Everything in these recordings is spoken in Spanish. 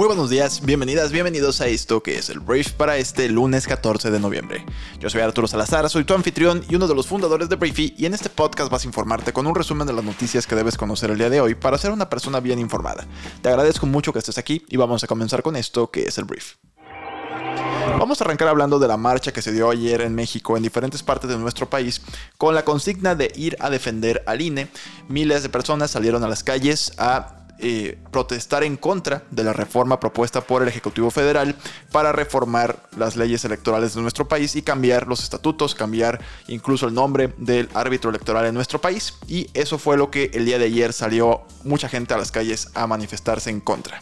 Muy buenos días, bienvenidas, bienvenidos a esto que es el Brief para este lunes 14 de noviembre. Yo soy Arturo Salazar, soy tu anfitrión y uno de los fundadores de Briefy y en este podcast vas a informarte con un resumen de las noticias que debes conocer el día de hoy para ser una persona bien informada. Te agradezco mucho que estés aquí y vamos a comenzar con esto que es el Brief. Vamos a arrancar hablando de la marcha que se dio ayer en México en diferentes partes de nuestro país con la consigna de ir a defender al INE. Miles de personas salieron a las calles a eh, protestar en contra de la reforma propuesta por el Ejecutivo Federal para reformar las leyes electorales de nuestro país y cambiar los estatutos, cambiar incluso el nombre del árbitro electoral en nuestro país. Y eso fue lo que el día de ayer salió mucha gente a las calles a manifestarse en contra.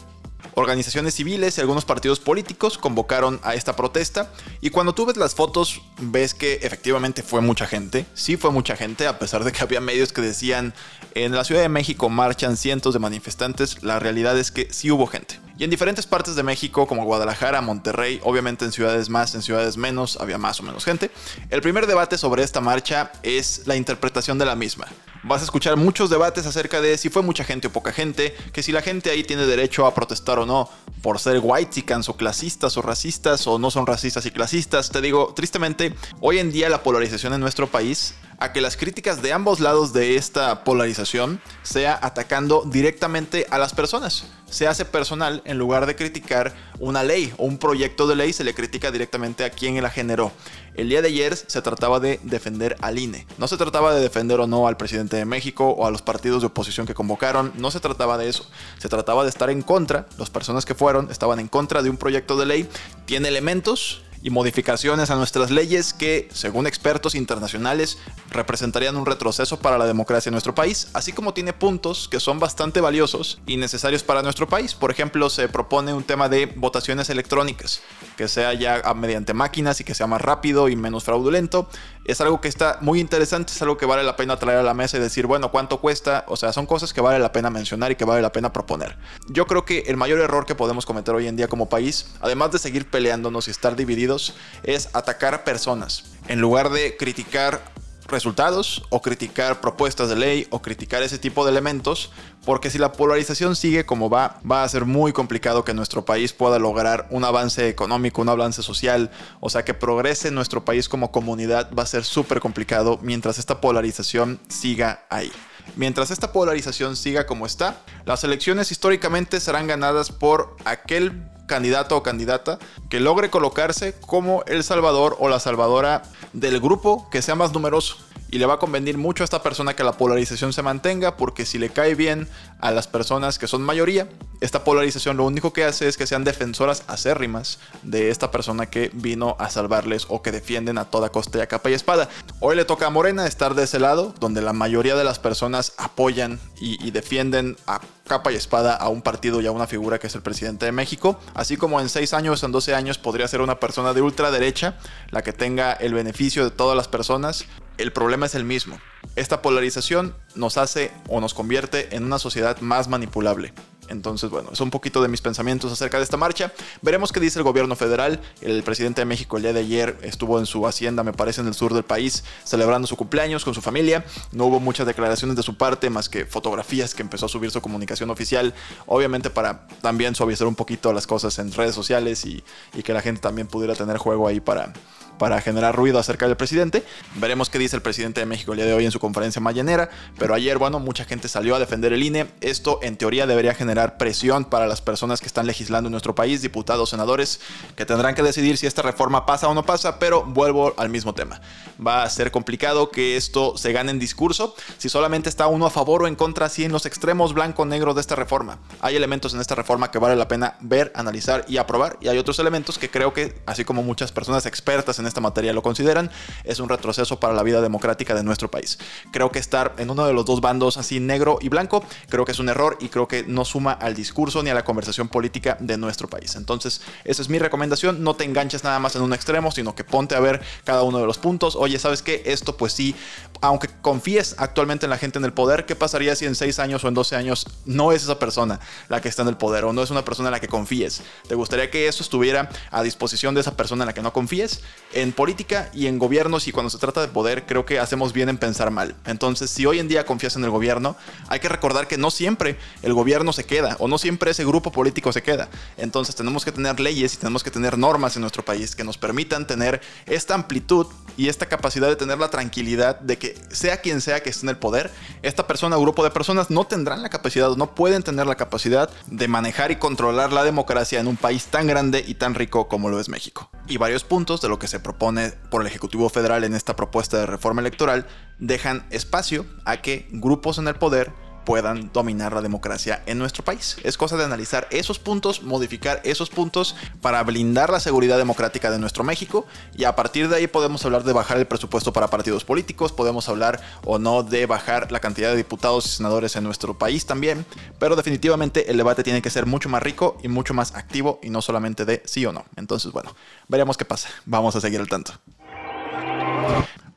Organizaciones civiles y algunos partidos políticos convocaron a esta protesta. Y cuando tú ves las fotos ves que efectivamente fue mucha gente, sí fue mucha gente, a pesar de que había medios que decían en la Ciudad de México marchan cientos de manifestantes, la realidad es que sí hubo gente. Y en diferentes partes de México, como Guadalajara, Monterrey, obviamente en ciudades más, en ciudades menos, había más o menos gente. El primer debate sobre esta marcha es la interpretación de la misma. Vas a escuchar muchos debates acerca de si fue mucha gente o poca gente, que si la gente ahí tiene derecho a protestar o no, por ser whitesicans o clasistas o racistas o no son racistas y clasistas. Te digo, tristemente, hoy en día la polarización en nuestro país a que las críticas de ambos lados de esta polarización sea atacando directamente a las personas. Se hace personal en lugar de criticar una ley o un proyecto de ley, se le critica directamente a quien la generó. El día de ayer se trataba de defender al INE. No se trataba de defender o no al presidente de México o a los partidos de oposición que convocaron. No se trataba de eso. Se trataba de estar en contra. Las personas que fueron estaban en contra de un proyecto de ley. Tiene elementos y modificaciones a nuestras leyes que, según expertos internacionales, representarían un retroceso para la democracia en nuestro país, así como tiene puntos que son bastante valiosos y necesarios para nuestro país. Por ejemplo, se propone un tema de votaciones electrónicas, que sea ya mediante máquinas y que sea más rápido y menos fraudulento. Es algo que está muy interesante, es algo que vale la pena traer a la mesa y decir, bueno, ¿cuánto cuesta? O sea, son cosas que vale la pena mencionar y que vale la pena proponer. Yo creo que el mayor error que podemos cometer hoy en día como país, además de seguir peleándonos y estar divididos, es atacar a personas. En lugar de criticar resultados o criticar propuestas de ley o criticar ese tipo de elementos, porque si la polarización sigue como va, va a ser muy complicado que nuestro país pueda lograr un avance económico, un avance social, o sea, que progrese nuestro país como comunidad va a ser súper complicado mientras esta polarización siga ahí. Mientras esta polarización siga como está, las elecciones históricamente serán ganadas por aquel candidato o candidata que logre colocarse como el salvador o la salvadora del grupo que sea más numeroso. Y le va a convenir mucho a esta persona que la polarización se mantenga porque si le cae bien a las personas que son mayoría, esta polarización lo único que hace es que sean defensoras acérrimas de esta persona que vino a salvarles o que defienden a toda costa y a capa y espada. Hoy le toca a Morena estar de ese lado, donde la mayoría de las personas apoyan y, y defienden a capa y espada a un partido y a una figura que es el presidente de México. Así como en 6 años, en 12 años podría ser una persona de ultraderecha la que tenga el beneficio de todas las personas el problema es el mismo. Esta polarización nos hace o nos convierte en una sociedad más manipulable. Entonces, bueno, es un poquito de mis pensamientos acerca de esta marcha. Veremos qué dice el gobierno federal. El presidente de México el día de ayer estuvo en su hacienda, me parece, en el sur del país, celebrando su cumpleaños con su familia. No hubo muchas declaraciones de su parte, más que fotografías que empezó a subir su comunicación oficial, obviamente para también suavizar un poquito las cosas en redes sociales y, y que la gente también pudiera tener juego ahí para, para generar ruido acerca del presidente. Veremos qué dice el presidente de México el día de hoy en su conferencia mañanera, pero ayer, bueno, mucha gente salió a defender el INE. Esto en teoría debería generar presión para las personas que están legislando en nuestro país, diputados, senadores, que tendrán que decidir si esta reforma pasa o no pasa, pero vuelvo al mismo tema. Va a ser complicado que esto se gane en discurso si solamente está uno a favor o en contra, así en los extremos blanco-negro de esta reforma. Hay elementos en esta reforma que vale la pena ver, analizar y aprobar, y hay otros elementos que creo que, así como muchas personas expertas en esta materia lo consideran, es un retroceso para la vida democrática de nuestro país. Creo que estar en uno de los dos bandos así negro y blanco, creo que es un error y creo que no suma al discurso ni a la conversación política de nuestro país. Entonces, esa es mi recomendación. No te enganches nada más en un extremo, sino que ponte a ver cada uno de los puntos. Oye, ¿sabes qué? Esto pues sí, aunque confíes actualmente en la gente en el poder, ¿qué pasaría si en 6 años o en 12 años no es esa persona la que está en el poder o no es una persona en la que confíes? ¿Te gustaría que eso estuviera a disposición de esa persona en la que no confíes? En política y en gobiernos y cuando se trata de poder, creo que hacemos bien en pensar mal. Entonces, si hoy en día confías en el gobierno, hay que recordar que no siempre el gobierno se queda o no siempre ese grupo político se queda. Entonces, tenemos que tener leyes y tenemos que tener normas en nuestro país que nos permitan tener esta amplitud y esta capacidad de tener la tranquilidad de que sea quien sea que esté en el poder, esta persona o grupo de personas no tendrán la capacidad, no pueden tener la capacidad de manejar y controlar la democracia en un país tan grande y tan rico como lo es México. Y varios puntos de lo que se propone por el Ejecutivo Federal en esta propuesta de reforma electoral dejan espacio a que grupos en el poder puedan dominar la democracia en nuestro país. Es cosa de analizar esos puntos, modificar esos puntos para blindar la seguridad democrática de nuestro México y a partir de ahí podemos hablar de bajar el presupuesto para partidos políticos, podemos hablar o no de bajar la cantidad de diputados y senadores en nuestro país también, pero definitivamente el debate tiene que ser mucho más rico y mucho más activo y no solamente de sí o no. Entonces, bueno, veremos qué pasa. Vamos a seguir al tanto.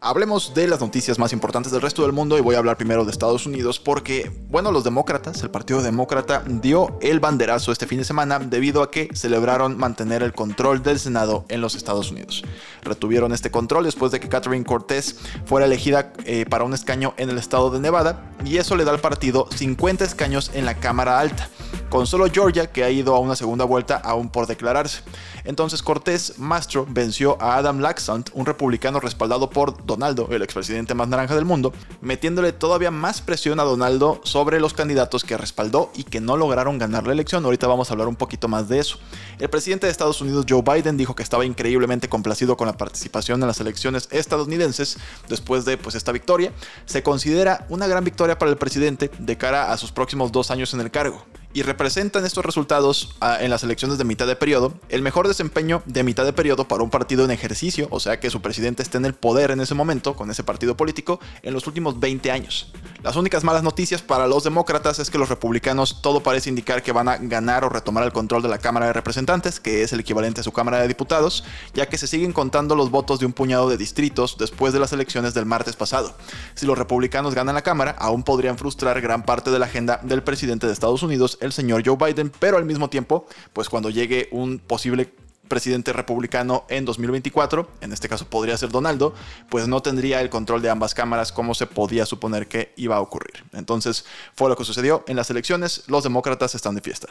Hablemos de las noticias más importantes del resto del mundo y voy a hablar primero de Estados Unidos porque, bueno, los demócratas, el Partido Demócrata dio el banderazo este fin de semana debido a que celebraron mantener el control del Senado en los Estados Unidos. Retuvieron este control después de que Catherine Cortés fuera elegida eh, para un escaño en el estado de Nevada y eso le da al partido 50 escaños en la Cámara Alta con solo Georgia que ha ido a una segunda vuelta aún por declararse. Entonces Cortés Mastro venció a Adam Laxalt, un republicano respaldado por Donaldo, el expresidente más naranja del mundo, metiéndole todavía más presión a Donaldo sobre los candidatos que respaldó y que no lograron ganar la elección. Ahorita vamos a hablar un poquito más de eso. El presidente de Estados Unidos, Joe Biden, dijo que estaba increíblemente complacido con la participación en las elecciones estadounidenses después de pues, esta victoria. Se considera una gran victoria para el presidente de cara a sus próximos dos años en el cargo y representan estos resultados ah, en las elecciones de mitad de periodo el mejor desempeño de mitad de periodo para un partido en ejercicio, o sea que su presidente esté en el poder en ese momento con ese partido político en los últimos 20 años. Las únicas malas noticias para los demócratas es que los republicanos todo parece indicar que van a ganar o retomar el control de la Cámara de Representantes, que es el equivalente a su Cámara de Diputados, ya que se siguen contando los votos de un puñado de distritos después de las elecciones del martes pasado. Si los republicanos ganan la Cámara, aún podrían frustrar gran parte de la agenda del presidente de Estados Unidos, el señor Joe Biden, pero al mismo tiempo, pues cuando llegue un posible presidente republicano en 2024, en este caso podría ser Donaldo, pues no tendría el control de ambas cámaras como se podía suponer que iba a ocurrir. Entonces fue lo que sucedió en las elecciones, los demócratas están de fiesta.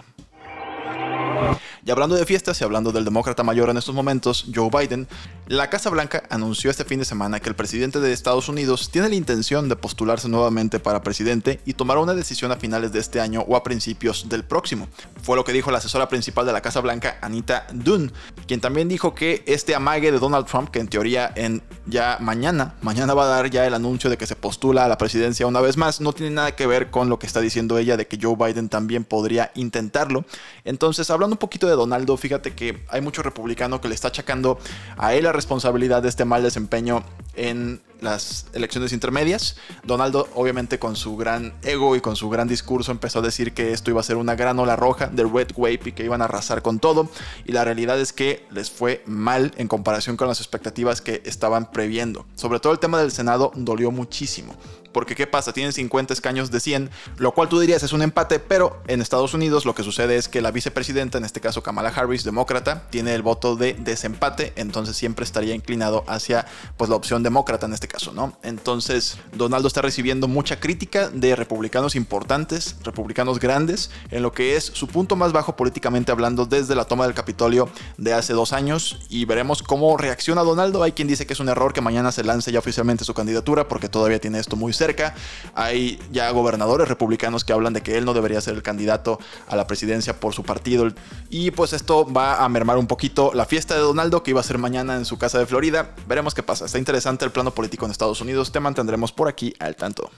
Y hablando de fiestas y hablando del demócrata mayor en estos momentos, Joe Biden, la Casa Blanca anunció este fin de semana que el presidente de Estados Unidos tiene la intención de postularse nuevamente para presidente y tomará una decisión a finales de este año o a principios del próximo. Fue lo que dijo la asesora principal de la Casa Blanca, Anita Dunn, quien también dijo que este amague de Donald Trump, que en teoría en ya mañana, mañana va a dar ya el anuncio de que se postula a la presidencia una vez más, no tiene nada que ver con lo que está diciendo ella de que Joe Biden también podría intentarlo. Entonces, hablando un poquito de Donaldo, fíjate que hay mucho republicano que le está achacando a él la responsabilidad de este mal desempeño en las elecciones intermedias. Donaldo, obviamente con su gran ego y con su gran discurso, empezó a decir que esto iba a ser una gran ola roja de Red Wave y que iban a arrasar con todo. Y la realidad es que les fue mal en comparación con las expectativas que estaban previendo. Sobre todo el tema del Senado dolió muchísimo. Porque ¿qué pasa? Tienen 50 escaños de 100, lo cual tú dirías es un empate, pero en Estados Unidos lo que sucede es que la vicepresidenta, en este caso Kamala Harris, demócrata, tiene el voto de desempate, entonces siempre estaría inclinado hacia pues la opción demócrata en este caso, ¿no? Entonces Donaldo está recibiendo mucha crítica de republicanos importantes, republicanos grandes, en lo que es su punto más bajo políticamente hablando desde la toma del Capitolio de hace dos años y veremos cómo reacciona Donaldo. Hay quien dice que es un error que mañana se lance ya oficialmente su candidatura porque todavía tiene esto muy cerca. Hay ya gobernadores republicanos que hablan de que él no debería ser el candidato a la presidencia por su partido. Y pues esto va a mermar un poquito la fiesta de Donaldo que iba a ser mañana en su casa de Florida. Veremos qué pasa. Está interesante el plano político en Estados Unidos. Te mantendremos por aquí al tanto.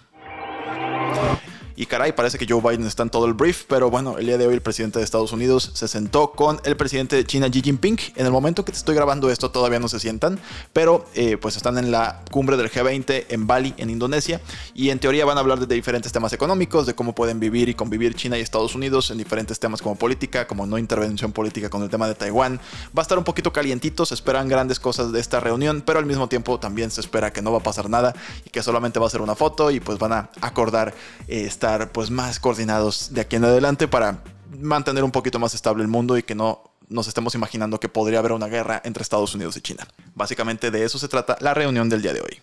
Y caray, parece que Joe Biden está en todo el brief, pero bueno, el día de hoy el presidente de Estados Unidos se sentó con el presidente de China, Xi Jinping. En el momento que te estoy grabando esto todavía no se sientan, pero eh, pues están en la cumbre del G20 en Bali, en Indonesia, y en teoría van a hablar de diferentes temas económicos, de cómo pueden vivir y convivir China y Estados Unidos en diferentes temas como política, como no intervención política con el tema de Taiwán. Va a estar un poquito calientito, se esperan grandes cosas de esta reunión, pero al mismo tiempo también se espera que no va a pasar nada y que solamente va a ser una foto y pues van a acordar eh, estar pues más coordinados de aquí en adelante para mantener un poquito más estable el mundo y que no nos estemos imaginando que podría haber una guerra entre Estados Unidos y China. Básicamente de eso se trata la reunión del día de hoy.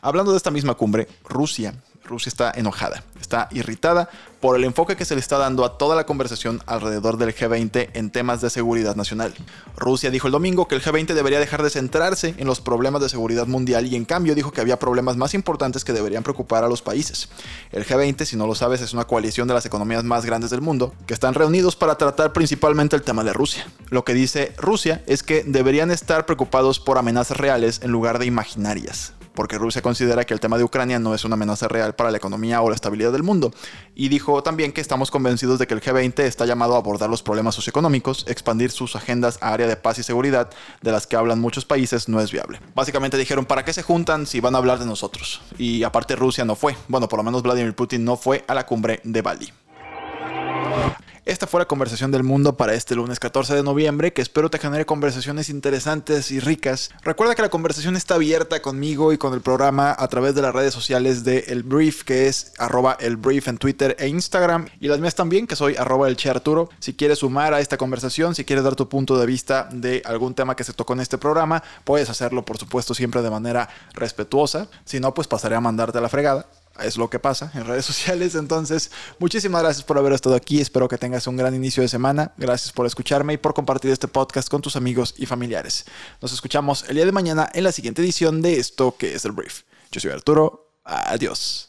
Hablando de esta misma cumbre, Rusia Rusia está enojada, está irritada por el enfoque que se le está dando a toda la conversación alrededor del G20 en temas de seguridad nacional. Rusia dijo el domingo que el G20 debería dejar de centrarse en los problemas de seguridad mundial y en cambio dijo que había problemas más importantes que deberían preocupar a los países. El G20, si no lo sabes, es una coalición de las economías más grandes del mundo que están reunidos para tratar principalmente el tema de Rusia. Lo que dice Rusia es que deberían estar preocupados por amenazas reales en lugar de imaginarias porque Rusia considera que el tema de Ucrania no es una amenaza real para la economía o la estabilidad del mundo. Y dijo también que estamos convencidos de que el G20 está llamado a abordar los problemas socioeconómicos, expandir sus agendas a área de paz y seguridad, de las que hablan muchos países, no es viable. Básicamente dijeron, ¿para qué se juntan si van a hablar de nosotros? Y aparte Rusia no fue, bueno, por lo menos Vladimir Putin no fue a la cumbre de Bali. Esta fue la conversación del mundo para este lunes 14 de noviembre, que espero te genere conversaciones interesantes y ricas. Recuerda que la conversación está abierta conmigo y con el programa a través de las redes sociales de El Brief, que es arroba el en Twitter e Instagram, y las mías también, que soy arroba el Arturo. Si quieres sumar a esta conversación, si quieres dar tu punto de vista de algún tema que se tocó en este programa, puedes hacerlo, por supuesto, siempre de manera respetuosa. Si no, pues pasaré a mandarte a la fregada es lo que pasa en redes sociales. Entonces, muchísimas gracias por haber estado aquí. Espero que tengas un gran inicio de semana. Gracias por escucharme y por compartir este podcast con tus amigos y familiares. Nos escuchamos el día de mañana en la siguiente edición de esto que es el brief. Yo soy Arturo. Adiós.